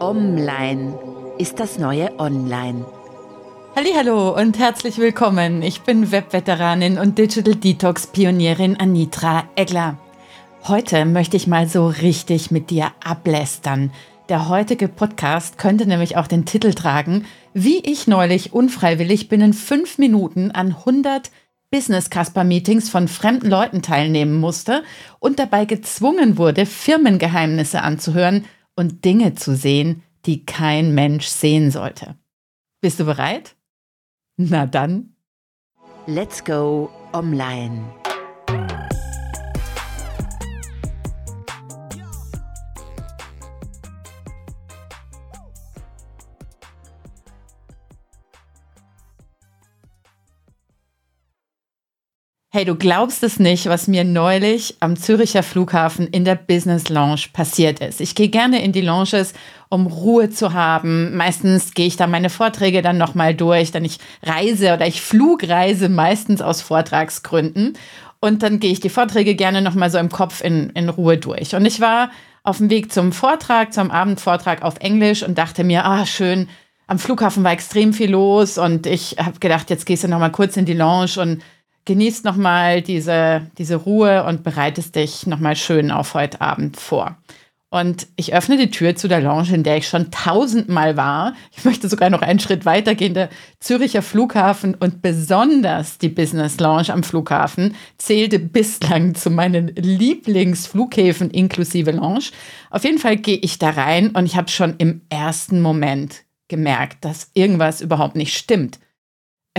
Online ist das neue Online. Hallo und herzlich willkommen. Ich bin Webveteranin und Digital Detox Pionierin Anitra Egler. Heute möchte ich mal so richtig mit dir ablästern. Der heutige Podcast könnte nämlich auch den Titel tragen, wie ich neulich unfreiwillig binnen fünf Minuten an 100 Business-Casper-Meetings von fremden Leuten teilnehmen musste und dabei gezwungen wurde, Firmengeheimnisse anzuhören und Dinge zu sehen, die kein Mensch sehen sollte. Bist du bereit? Na dann. Let's go online. Hey, du glaubst es nicht, was mir neulich am Züricher Flughafen in der Business Lounge passiert ist. Ich gehe gerne in die Lounges, um Ruhe zu haben. Meistens gehe ich da meine Vorträge dann nochmal durch, denn ich reise oder ich flugreise meistens aus Vortragsgründen. Und dann gehe ich die Vorträge gerne nochmal so im Kopf in, in Ruhe durch. Und ich war auf dem Weg zum Vortrag, zum Abendvortrag auf Englisch und dachte mir, ah, schön, am Flughafen war extrem viel los und ich habe gedacht, jetzt gehst du nochmal kurz in die Lounge und genießt nochmal diese, diese Ruhe und bereitest dich nochmal schön auf heute Abend vor. Und ich öffne die Tür zu der Lounge, in der ich schon tausendmal war. Ich möchte sogar noch einen Schritt weiter gehen. Der Züricher Flughafen und besonders die Business Lounge am Flughafen zählte bislang zu meinen Lieblingsflughäfen inklusive Lounge. Auf jeden Fall gehe ich da rein und ich habe schon im ersten Moment gemerkt, dass irgendwas überhaupt nicht stimmt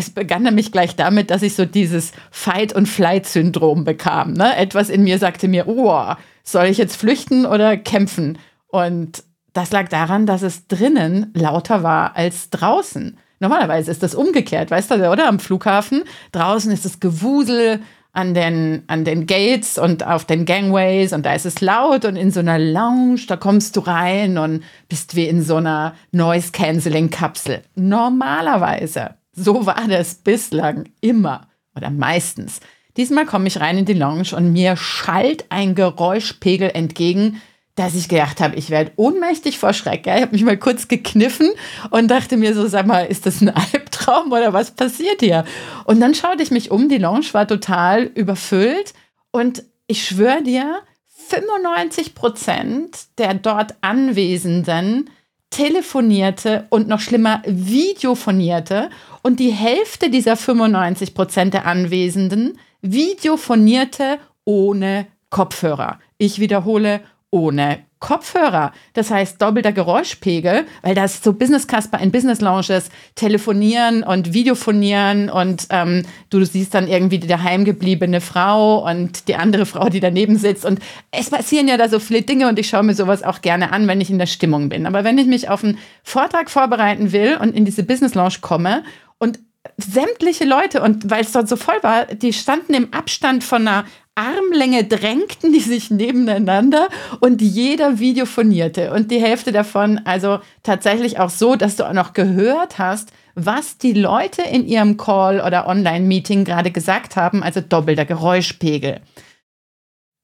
es begann nämlich gleich damit, dass ich so dieses Fight- und Flight-Syndrom bekam. Ne? Etwas in mir sagte mir, oh, soll ich jetzt flüchten oder kämpfen? Und das lag daran, dass es drinnen lauter war als draußen. Normalerweise ist das umgekehrt, weißt du, oder? Am Flughafen. Draußen ist das Gewusel an den, an den Gates und auf den Gangways und da ist es laut und in so einer Lounge, da kommst du rein und bist wie in so einer Noise-Canceling-Kapsel. Normalerweise. So war das bislang immer oder meistens. Diesmal komme ich rein in die Lounge und mir schallt ein Geräuschpegel entgegen, dass ich gedacht habe, ich werde ohnmächtig vor Schreck. Ich habe mich mal kurz gekniffen und dachte mir so, sag mal, ist das ein Albtraum oder was passiert hier? Und dann schaute ich mich um, die Lounge war total überfüllt und ich schwöre dir, 95 Prozent der dort Anwesenden telefonierte und noch schlimmer videofonierte und die Hälfte dieser 95 Prozent der Anwesenden videofonierte ohne Kopfhörer. Ich wiederhole, ohne Kopfhörer. Das heißt doppelter Geräuschpegel, weil das so Business Casper in Business Lounges telefonieren und videofonieren und ähm, du siehst dann irgendwie die daheimgebliebene Frau und die andere Frau, die daneben sitzt. Und es passieren ja da so viele Dinge und ich schaue mir sowas auch gerne an, wenn ich in der Stimmung bin. Aber wenn ich mich auf einen Vortrag vorbereiten will und in diese Business Lounge komme und sämtliche Leute, und weil es dort so voll war, die standen im Abstand von einer Armlänge drängten die sich nebeneinander und jeder videofonierte. Und die Hälfte davon also tatsächlich auch so, dass du auch noch gehört hast, was die Leute in ihrem Call oder Online-Meeting gerade gesagt haben, also doppelter Geräuschpegel.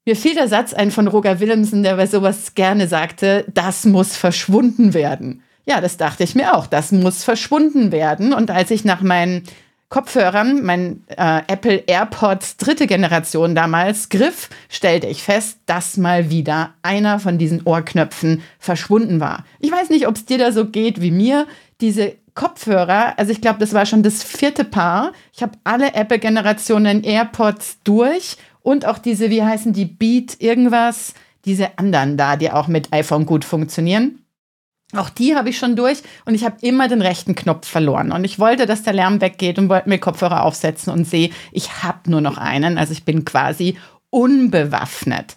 Mir fiel der Satz ein von Roger Willemsen, der bei sowas gerne sagte, das muss verschwunden werden. Ja, das dachte ich mir auch. Das muss verschwunden werden. Und als ich nach meinen Kopfhörern, mein äh, Apple AirPods dritte Generation damals, griff, stellte ich fest, dass mal wieder einer von diesen Ohrknöpfen verschwunden war. Ich weiß nicht, ob es dir da so geht wie mir. Diese Kopfhörer, also ich glaube, das war schon das vierte Paar. Ich habe alle Apple-Generationen AirPods durch und auch diese, wie heißen die, Beat irgendwas, diese anderen da, die auch mit iPhone gut funktionieren. Auch die habe ich schon durch und ich habe immer den rechten Knopf verloren. Und ich wollte, dass der Lärm weggeht und wollte mir Kopfhörer aufsetzen und sehe, ich habe nur noch einen. Also ich bin quasi unbewaffnet.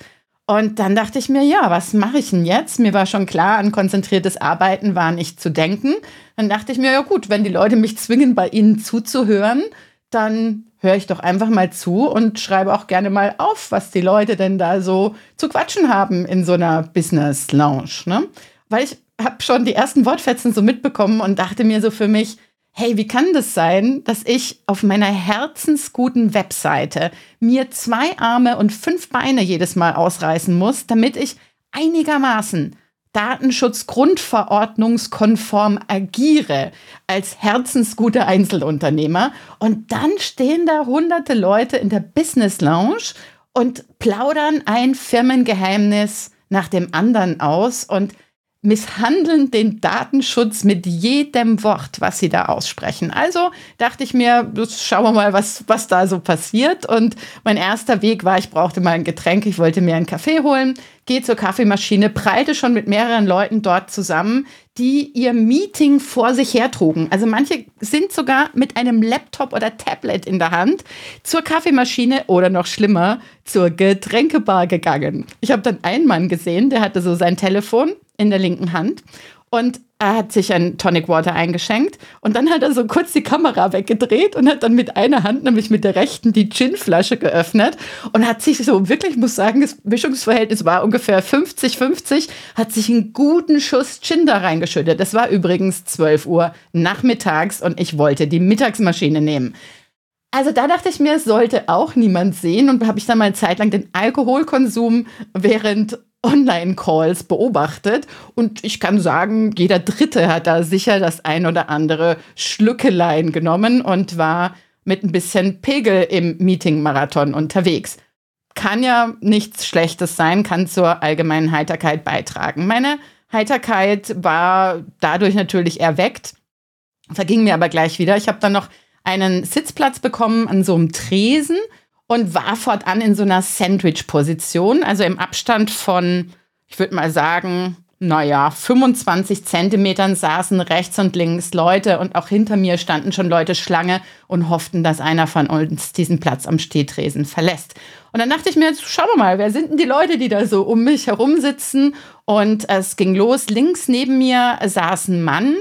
Und dann dachte ich mir, ja, was mache ich denn jetzt? Mir war schon klar, an konzentriertes Arbeiten war nicht zu denken. Dann dachte ich mir, ja gut, wenn die Leute mich zwingen, bei ihnen zuzuhören, dann höre ich doch einfach mal zu und schreibe auch gerne mal auf, was die Leute denn da so zu quatschen haben in so einer Business Lounge. Ne? Weil ich habe schon die ersten Wortfetzen so mitbekommen und dachte mir so für mich, hey, wie kann das sein, dass ich auf meiner herzensguten Webseite mir zwei Arme und fünf Beine jedes Mal ausreißen muss, damit ich einigermaßen datenschutzgrundverordnungskonform agiere als herzensguter Einzelunternehmer. Und dann stehen da hunderte Leute in der Business Lounge und plaudern ein Firmengeheimnis nach dem anderen aus und misshandeln den Datenschutz mit jedem Wort, was sie da aussprechen. Also dachte ich mir, schauen wir mal, was, was da so passiert. Und mein erster Weg war, ich brauchte mal ein Getränk, ich wollte mir einen Kaffee holen, gehe zur Kaffeemaschine, prallte schon mit mehreren Leuten dort zusammen, die ihr Meeting vor sich hertrugen. Also manche sind sogar mit einem Laptop oder Tablet in der Hand zur Kaffeemaschine oder noch schlimmer, zur Getränkebar gegangen. Ich habe dann einen Mann gesehen, der hatte so sein Telefon in der linken Hand und er hat sich ein Tonic Water eingeschenkt und dann hat er so kurz die Kamera weggedreht und hat dann mit einer Hand, nämlich mit der rechten, die Ginflasche geöffnet und hat sich so wirklich, ich muss sagen, das Mischungsverhältnis war ungefähr 50-50, hat sich einen guten Schuss Gin da reingeschüttet. Das war übrigens 12 Uhr nachmittags und ich wollte die Mittagsmaschine nehmen. Also da dachte ich mir, sollte auch niemand sehen und habe ich dann mal eine Zeit lang den Alkoholkonsum während Online-Calls beobachtet und ich kann sagen, jeder Dritte hat da sicher das ein oder andere Schlückelein genommen und war mit ein bisschen Pegel im Meeting-Marathon unterwegs. Kann ja nichts Schlechtes sein, kann zur allgemeinen Heiterkeit beitragen. Meine Heiterkeit war dadurch natürlich erweckt, verging mir aber gleich wieder. Ich habe dann noch einen Sitzplatz bekommen an so einem Tresen und war fortan in so einer Sandwich-Position, also im Abstand von, ich würde mal sagen, naja, 25 Zentimetern saßen rechts und links Leute und auch hinter mir standen schon Leute Schlange und hofften, dass einer von uns diesen Platz am Stehtresen verlässt. Und dann dachte ich mir, schauen wir mal, wer sind denn die Leute, die da so um mich herum sitzen? Und es ging los. Links neben mir saß ein Mann,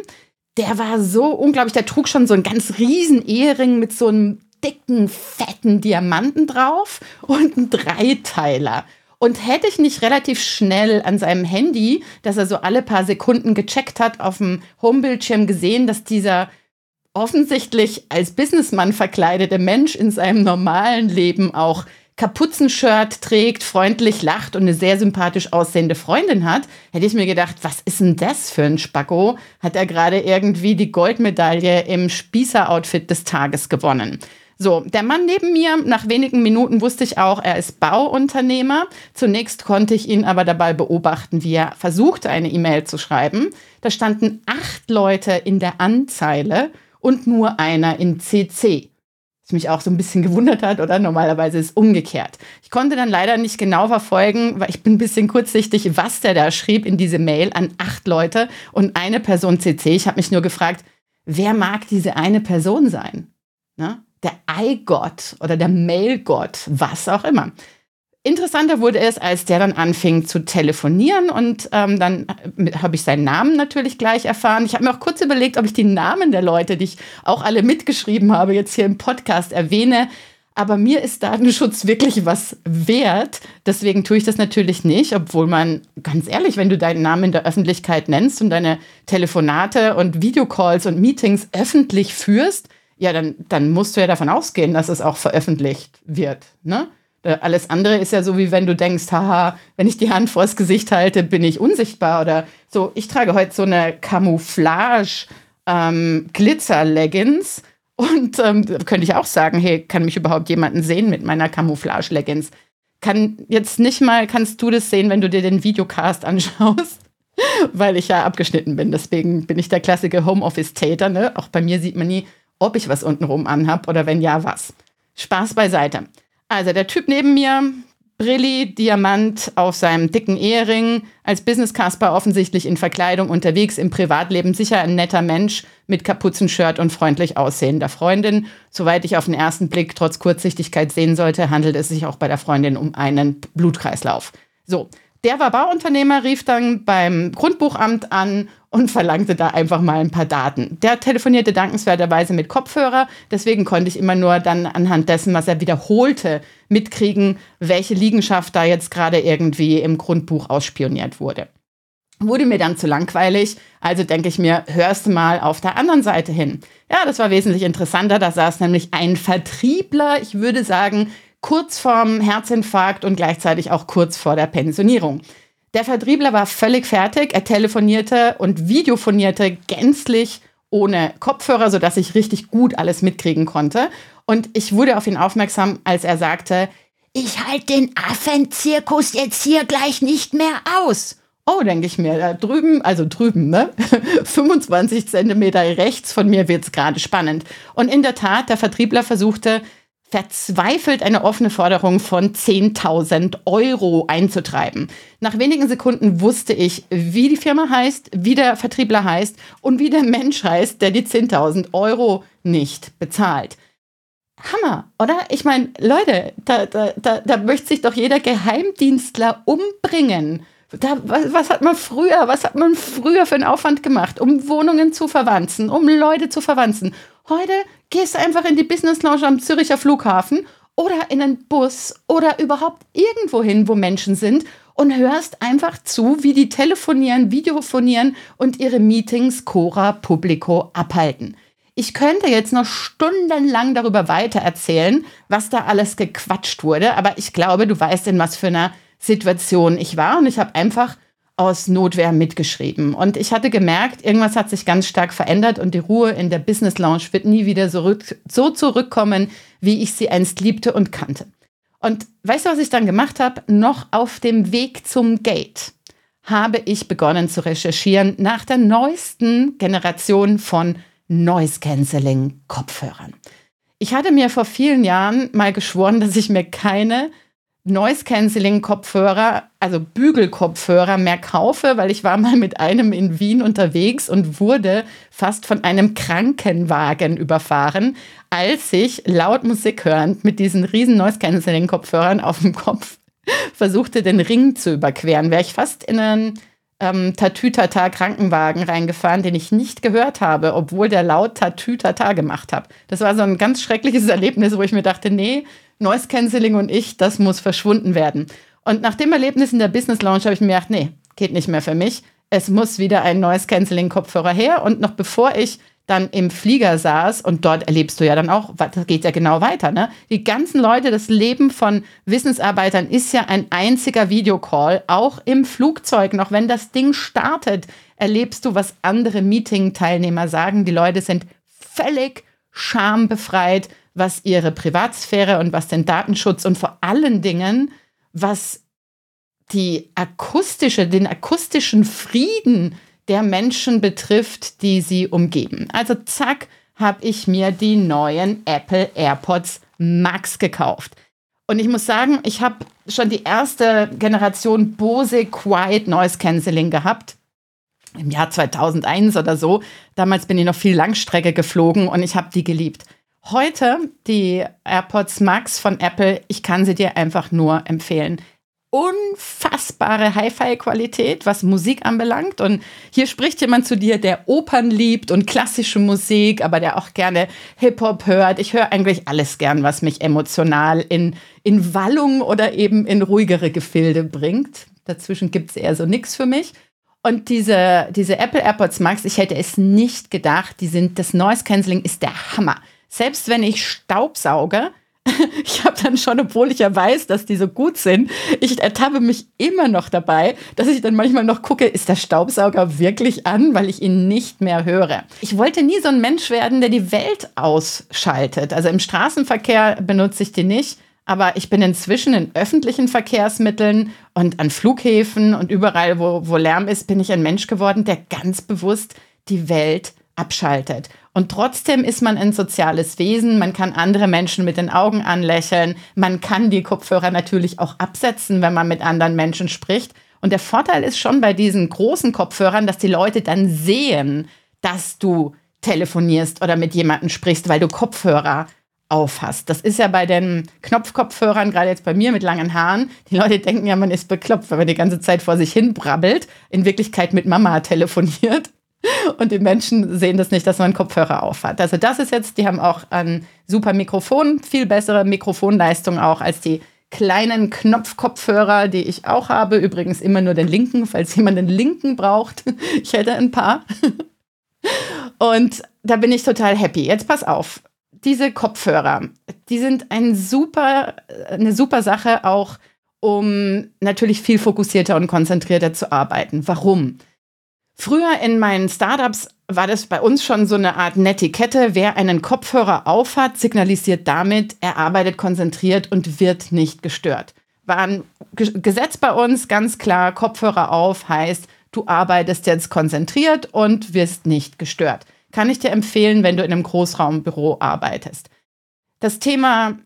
der war so unglaublich, der trug schon so einen ganz riesen Ehering mit so einem dicken, fetten Diamanten drauf und ein Dreiteiler. Und hätte ich nicht relativ schnell an seinem Handy, das er so alle paar Sekunden gecheckt hat, auf dem Homebildschirm gesehen, dass dieser offensichtlich als Businessmann verkleidete Mensch in seinem normalen Leben auch Kapuzenshirt trägt, freundlich lacht und eine sehr sympathisch aussehende Freundin hat, hätte ich mir gedacht, was ist denn das für ein Spacko? Hat er gerade irgendwie die Goldmedaille im Spießer-Outfit des Tages gewonnen? So, der Mann neben mir, nach wenigen Minuten wusste ich auch, er ist Bauunternehmer. Zunächst konnte ich ihn aber dabei beobachten, wie er versuchte, eine E-Mail zu schreiben. Da standen acht Leute in der Anzeile und nur einer in CC. Was mich auch so ein bisschen gewundert hat, oder? Normalerweise ist es umgekehrt. Ich konnte dann leider nicht genau verfolgen, weil ich bin ein bisschen kurzsichtig, was der da schrieb in diese Mail an acht Leute und eine Person CC. Ich habe mich nur gefragt, wer mag diese eine Person sein? Ne? Der Eigott oder der Mailgott, was auch immer. Interessanter wurde es, als der dann anfing zu telefonieren und ähm, dann habe ich seinen Namen natürlich gleich erfahren. Ich habe mir auch kurz überlegt, ob ich die Namen der Leute, die ich auch alle mitgeschrieben habe, jetzt hier im Podcast erwähne. Aber mir ist Datenschutz wirklich was wert. Deswegen tue ich das natürlich nicht, obwohl man, ganz ehrlich, wenn du deinen Namen in der Öffentlichkeit nennst und deine Telefonate und Videocalls und Meetings öffentlich führst, ja, dann, dann musst du ja davon ausgehen, dass es auch veröffentlicht wird. Ne? Äh, alles andere ist ja so, wie wenn du denkst, haha, wenn ich die Hand vors Gesicht halte, bin ich unsichtbar oder so. Ich trage heute so eine Camouflage ähm, und ähm, könnte ich auch sagen, hey, kann mich überhaupt jemanden sehen mit meiner Camouflage-Leggings? Kann jetzt nicht mal, kannst du das sehen, wenn du dir den Videocast anschaust? Weil ich ja abgeschnitten bin. Deswegen bin ich der klassische Homeoffice-Täter. Ne? Auch bei mir sieht man nie, ob ich was untenrum anhab oder wenn ja, was. Spaß beiseite. Also der Typ neben mir, Brilli, Diamant auf seinem dicken Ehering, als Business Casper offensichtlich in Verkleidung unterwegs, im Privatleben sicher ein netter Mensch mit Kapuzenshirt und freundlich aussehender Freundin. Soweit ich auf den ersten Blick trotz Kurzsichtigkeit sehen sollte, handelt es sich auch bei der Freundin um einen Blutkreislauf. So, der war Bauunternehmer, rief dann beim Grundbuchamt an und verlangte da einfach mal ein paar Daten. Der telefonierte dankenswerterweise mit Kopfhörer, deswegen konnte ich immer nur dann anhand dessen, was er wiederholte, mitkriegen, welche Liegenschaft da jetzt gerade irgendwie im Grundbuch ausspioniert wurde. Wurde mir dann zu langweilig, also denke ich mir, hörst du mal auf der anderen Seite hin. Ja, das war wesentlich interessanter, da saß nämlich ein Vertriebler, ich würde sagen, kurz vorm Herzinfarkt und gleichzeitig auch kurz vor der Pensionierung. Der Vertriebler war völlig fertig. Er telefonierte und videofonierte gänzlich ohne Kopfhörer, sodass ich richtig gut alles mitkriegen konnte. Und ich wurde auf ihn aufmerksam, als er sagte, ich halte den Affenzirkus jetzt hier gleich nicht mehr aus. Oh, denke ich mir, da drüben, also drüben, ne? 25 Zentimeter rechts von mir wird es gerade spannend. Und in der Tat, der Vertriebler versuchte verzweifelt eine offene Forderung von 10.000 Euro einzutreiben. Nach wenigen Sekunden wusste ich, wie die Firma heißt, wie der Vertriebler heißt und wie der Mensch heißt, der die 10.000 Euro nicht bezahlt. Hammer, oder? Ich meine, Leute, da, da, da, da möchte sich doch jeder Geheimdienstler umbringen. Da, was, was, hat man früher, was hat man früher für einen Aufwand gemacht, um Wohnungen zu verwanzen, um Leute zu verwanzen? Heute gehst du einfach in die Business Lounge am Züricher Flughafen oder in einen Bus oder überhaupt irgendwo hin, wo Menschen sind und hörst einfach zu, wie die telefonieren, videofonieren und ihre Meetings Cora Publico abhalten. Ich könnte jetzt noch stundenlang darüber weitererzählen, was da alles gequatscht wurde, aber ich glaube, du weißt, in was für einer Situation ich war und ich habe einfach aus Notwehr mitgeschrieben. Und ich hatte gemerkt, irgendwas hat sich ganz stark verändert und die Ruhe in der Business Lounge wird nie wieder so, so zurückkommen, wie ich sie einst liebte und kannte. Und weißt du, was ich dann gemacht habe? Noch auf dem Weg zum Gate habe ich begonnen zu recherchieren nach der neuesten Generation von Noise Cancelling Kopfhörern. Ich hatte mir vor vielen Jahren mal geschworen, dass ich mir keine Noise Cancelling Kopfhörer, also Bügelkopfhörer mehr kaufe, weil ich war mal mit einem in Wien unterwegs und wurde fast von einem Krankenwagen überfahren, als ich laut Musik hörend mit diesen riesen Noise Cancelling Kopfhörern auf dem Kopf versuchte, den Ring zu überqueren. Wäre ich fast in einen ähm, Tatütata Krankenwagen reingefahren, den ich nicht gehört habe, obwohl der laut Tatütata gemacht hat. Das war so ein ganz schreckliches Erlebnis, wo ich mir dachte, nee, Noise Cancelling und ich, das muss verschwunden werden. Und nach dem Erlebnis in der Business Lounge habe ich mir gedacht, nee, geht nicht mehr für mich. Es muss wieder ein Noise Cancelling Kopfhörer her. Und noch bevor ich dann im Flieger saß und dort erlebst du ja dann auch, das geht ja genau weiter, ne? Die ganzen Leute, das Leben von Wissensarbeitern ist ja ein einziger Videocall, auch im Flugzeug, noch wenn das Ding startet, erlebst du, was andere Meeting-Teilnehmer sagen. Die Leute sind völlig schambefreit, was ihre Privatsphäre und was den Datenschutz und vor allen Dingen, was die akustische, den akustischen Frieden der Menschen betrifft, die sie umgeben. Also zack, habe ich mir die neuen Apple AirPods Max gekauft. Und ich muss sagen, ich habe schon die erste Generation Bose Quiet Noise Cancelling gehabt. Im Jahr 2001 oder so. Damals bin ich noch viel Langstrecke geflogen und ich habe die geliebt. Heute die AirPods Max von Apple, ich kann sie dir einfach nur empfehlen unfassbare Hi-Fi-Qualität, was Musik anbelangt. Und hier spricht jemand zu dir, der Opern liebt und klassische Musik, aber der auch gerne Hip-Hop hört. Ich höre eigentlich alles gern, was mich emotional in, in Wallung oder eben in ruhigere Gefilde bringt. Dazwischen gibt es eher so nichts für mich. Und diese, diese Apple AirPods Max, ich hätte es nicht gedacht, die sind, das Noise Cancelling ist der Hammer. Selbst wenn ich Staubsauge, ich habe dann schon, obwohl ich ja weiß, dass die so gut sind, ich ertappe mich immer noch dabei, dass ich dann manchmal noch gucke, ist der Staubsauger wirklich an, weil ich ihn nicht mehr höre. Ich wollte nie so ein Mensch werden, der die Welt ausschaltet. Also im Straßenverkehr benutze ich die nicht. Aber ich bin inzwischen in öffentlichen Verkehrsmitteln und an Flughäfen und überall, wo, wo Lärm ist, bin ich ein Mensch geworden, der ganz bewusst die Welt abschaltet. Und trotzdem ist man ein soziales Wesen, man kann andere Menschen mit den Augen anlächeln, man kann die Kopfhörer natürlich auch absetzen, wenn man mit anderen Menschen spricht. Und der Vorteil ist schon bei diesen großen Kopfhörern, dass die Leute dann sehen, dass du telefonierst oder mit jemandem sprichst, weil du Kopfhörer aufhast. Das ist ja bei den Knopfkopfhörern, gerade jetzt bei mir mit langen Haaren, die Leute denken ja, man ist beklopft, wenn man die ganze Zeit vor sich hin brabbelt, in Wirklichkeit mit Mama telefoniert. Und die Menschen sehen das nicht, dass man Kopfhörer aufhat. Also das ist jetzt, die haben auch ein super Mikrofon, viel bessere Mikrofonleistung auch als die kleinen Knopfkopfhörer, die ich auch habe. Übrigens immer nur den linken, falls jemand den linken braucht. Ich hätte ein paar. Und da bin ich total happy. Jetzt pass auf. Diese Kopfhörer, die sind ein super, eine super Sache auch, um natürlich viel fokussierter und konzentrierter zu arbeiten. Warum? Früher in meinen Startups war das bei uns schon so eine Art Netiquette. Wer einen Kopfhörer aufhat, signalisiert damit, er arbeitet konzentriert und wird nicht gestört. War ein Gesetz bei uns ganz klar, Kopfhörer auf heißt, du arbeitest jetzt konzentriert und wirst nicht gestört. Kann ich dir empfehlen, wenn du in einem Großraumbüro arbeitest. Das Thema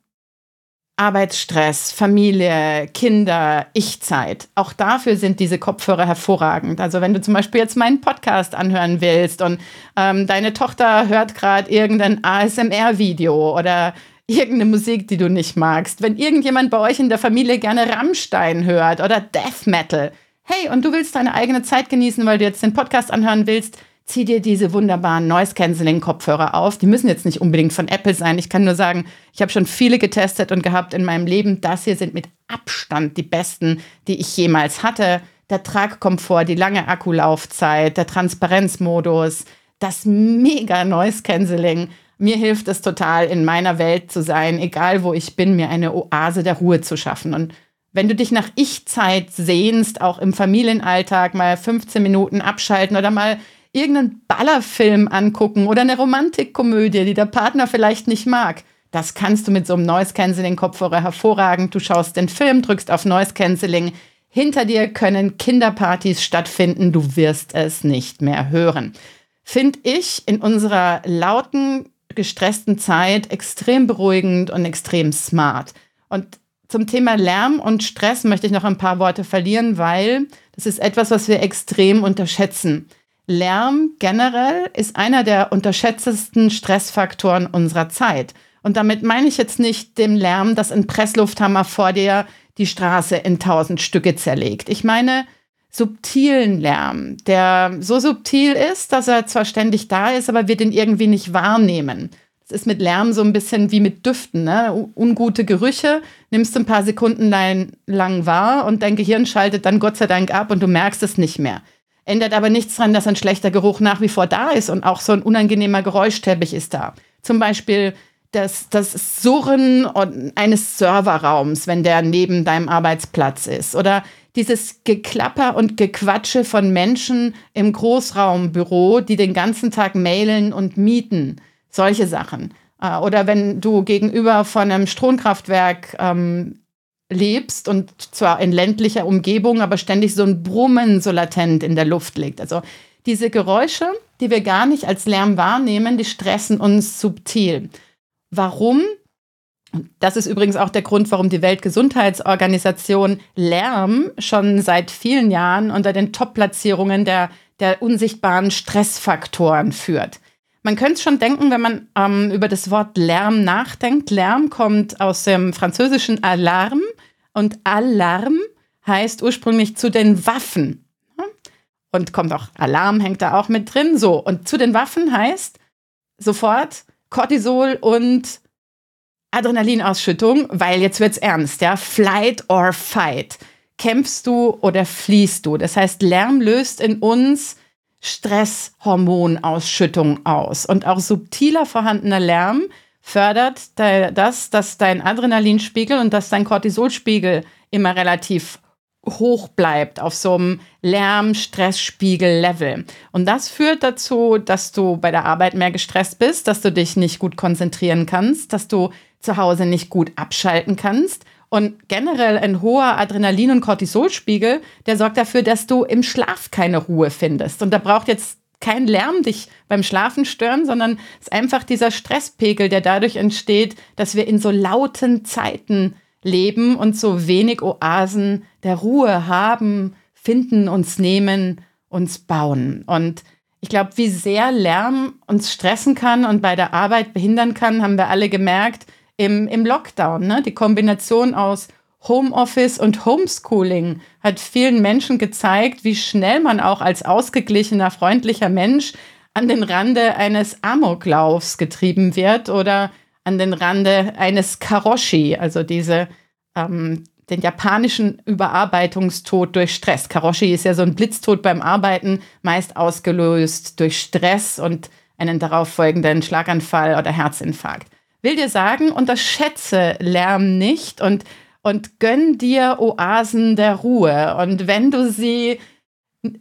Arbeitsstress, Familie, Kinder, Ich-Zeit. Auch dafür sind diese Kopfhörer hervorragend. Also wenn du zum Beispiel jetzt meinen Podcast anhören willst und ähm, deine Tochter hört gerade irgendein ASMR-Video oder irgendeine Musik, die du nicht magst, wenn irgendjemand bei euch in der Familie gerne Rammstein hört oder Death Metal, hey, und du willst deine eigene Zeit genießen, weil du jetzt den Podcast anhören willst, zieh dir diese wunderbaren Noise-Canceling-Kopfhörer auf. Die müssen jetzt nicht unbedingt von Apple sein. Ich kann nur sagen, ich habe schon viele getestet und gehabt in meinem Leben. Das hier sind mit Abstand die besten, die ich jemals hatte. Der Tragkomfort, die lange Akkulaufzeit, der Transparenzmodus, das mega Noise-Canceling. Mir hilft es total, in meiner Welt zu sein, egal wo ich bin, mir eine Oase der Ruhe zu schaffen. Und wenn du dich nach Ich-Zeit sehnst, auch im Familienalltag mal 15 Minuten abschalten oder mal irgendeinen Ballerfilm angucken oder eine Romantikkomödie, die der Partner vielleicht nicht mag. Das kannst du mit so einem Noise Cancelling Kopfhörer hervorragend. Du schaust den Film, drückst auf Noise Cancelling. Hinter dir können Kinderpartys stattfinden. Du wirst es nicht mehr hören. Finde ich in unserer lauten, gestressten Zeit extrem beruhigend und extrem smart. Und zum Thema Lärm und Stress möchte ich noch ein paar Worte verlieren, weil das ist etwas, was wir extrem unterschätzen. Lärm generell ist einer der unterschätztesten Stressfaktoren unserer Zeit. Und damit meine ich jetzt nicht den Lärm, dass ein Presslufthammer vor dir die Straße in tausend Stücke zerlegt. Ich meine subtilen Lärm, der so subtil ist, dass er zwar ständig da ist, aber wir den irgendwie nicht wahrnehmen. Es ist mit Lärm so ein bisschen wie mit Düften. Ne? Ungute Gerüche nimmst du ein paar Sekunden lang wahr und dein Gehirn schaltet dann Gott sei Dank ab und du merkst es nicht mehr. Ändert aber nichts daran, dass ein schlechter Geruch nach wie vor da ist und auch so ein unangenehmer Geräuschteppich ist da. Zum Beispiel das, das Surren eines Serverraums, wenn der neben deinem Arbeitsplatz ist. Oder dieses Geklapper und Gequatsche von Menschen im Großraumbüro, die den ganzen Tag mailen und mieten. Solche Sachen. Äh, oder wenn du gegenüber von einem Stromkraftwerk ähm, lebst und zwar in ländlicher Umgebung, aber ständig so ein Brummen so latent in der Luft liegt. Also diese Geräusche, die wir gar nicht als Lärm wahrnehmen, die stressen uns subtil. Warum? Das ist übrigens auch der Grund, warum die Weltgesundheitsorganisation Lärm schon seit vielen Jahren unter den Top-Platzierungen der, der unsichtbaren Stressfaktoren führt. Man könnte es schon denken, wenn man ähm, über das Wort Lärm nachdenkt. Lärm kommt aus dem französischen Alarm und Alarm heißt ursprünglich zu den Waffen. Und kommt auch Alarm, hängt da auch mit drin. So, und zu den Waffen heißt sofort Cortisol und Adrenalinausschüttung, weil jetzt wird's ernst, ja. Flight or fight. Kämpfst du oder fliehst du? Das heißt, Lärm löst in uns Stresshormonausschüttung aus. Und auch subtiler vorhandener Lärm fördert das, dass dein Adrenalinspiegel und dass dein Cortisolspiegel immer relativ hoch bleibt auf so einem Lärm-Stressspiegel-Level. Und das führt dazu, dass du bei der Arbeit mehr gestresst bist, dass du dich nicht gut konzentrieren kannst, dass du zu Hause nicht gut abschalten kannst und generell ein hoher Adrenalin- und Cortisolspiegel, der sorgt dafür, dass du im Schlaf keine Ruhe findest. Und da braucht jetzt kein Lärm dich beim Schlafen stören, sondern es ist einfach dieser Stresspegel, der dadurch entsteht, dass wir in so lauten Zeiten leben und so wenig Oasen der Ruhe haben, finden, uns nehmen, uns bauen. Und ich glaube, wie sehr Lärm uns stressen kann und bei der Arbeit behindern kann, haben wir alle gemerkt, im, im Lockdown. Ne? Die Kombination aus Homeoffice und Homeschooling hat vielen Menschen gezeigt, wie schnell man auch als ausgeglichener, freundlicher Mensch an den Rande eines Amoklaufs getrieben wird oder an den Rande eines Karoshi, also diese ähm, den japanischen Überarbeitungstod durch Stress. Karoshi ist ja so ein Blitztod beim Arbeiten, meist ausgelöst durch Stress und einen darauf folgenden Schlaganfall oder Herzinfarkt will dir sagen, unterschätze Lärm nicht und und gönn dir Oasen der Ruhe. Und wenn du sie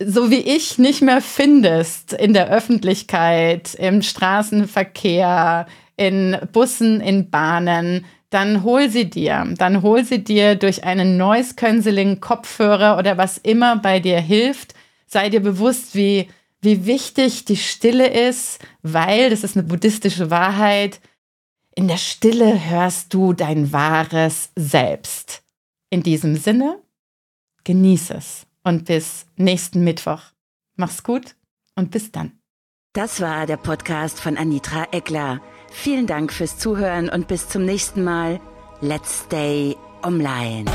so wie ich nicht mehr findest in der Öffentlichkeit, im Straßenverkehr, in Bussen, in Bahnen, dann hol sie dir. Dann hol sie dir durch einen Noise Cancelling Kopfhörer oder was immer bei dir hilft. Sei dir bewusst, wie, wie wichtig die Stille ist, weil, das ist eine buddhistische Wahrheit, in der Stille hörst du dein wahres Selbst. In diesem Sinne, genieß es und bis nächsten Mittwoch. Mach's gut und bis dann. Das war der Podcast von Anitra Eckler. Vielen Dank fürs Zuhören und bis zum nächsten Mal. Let's stay online.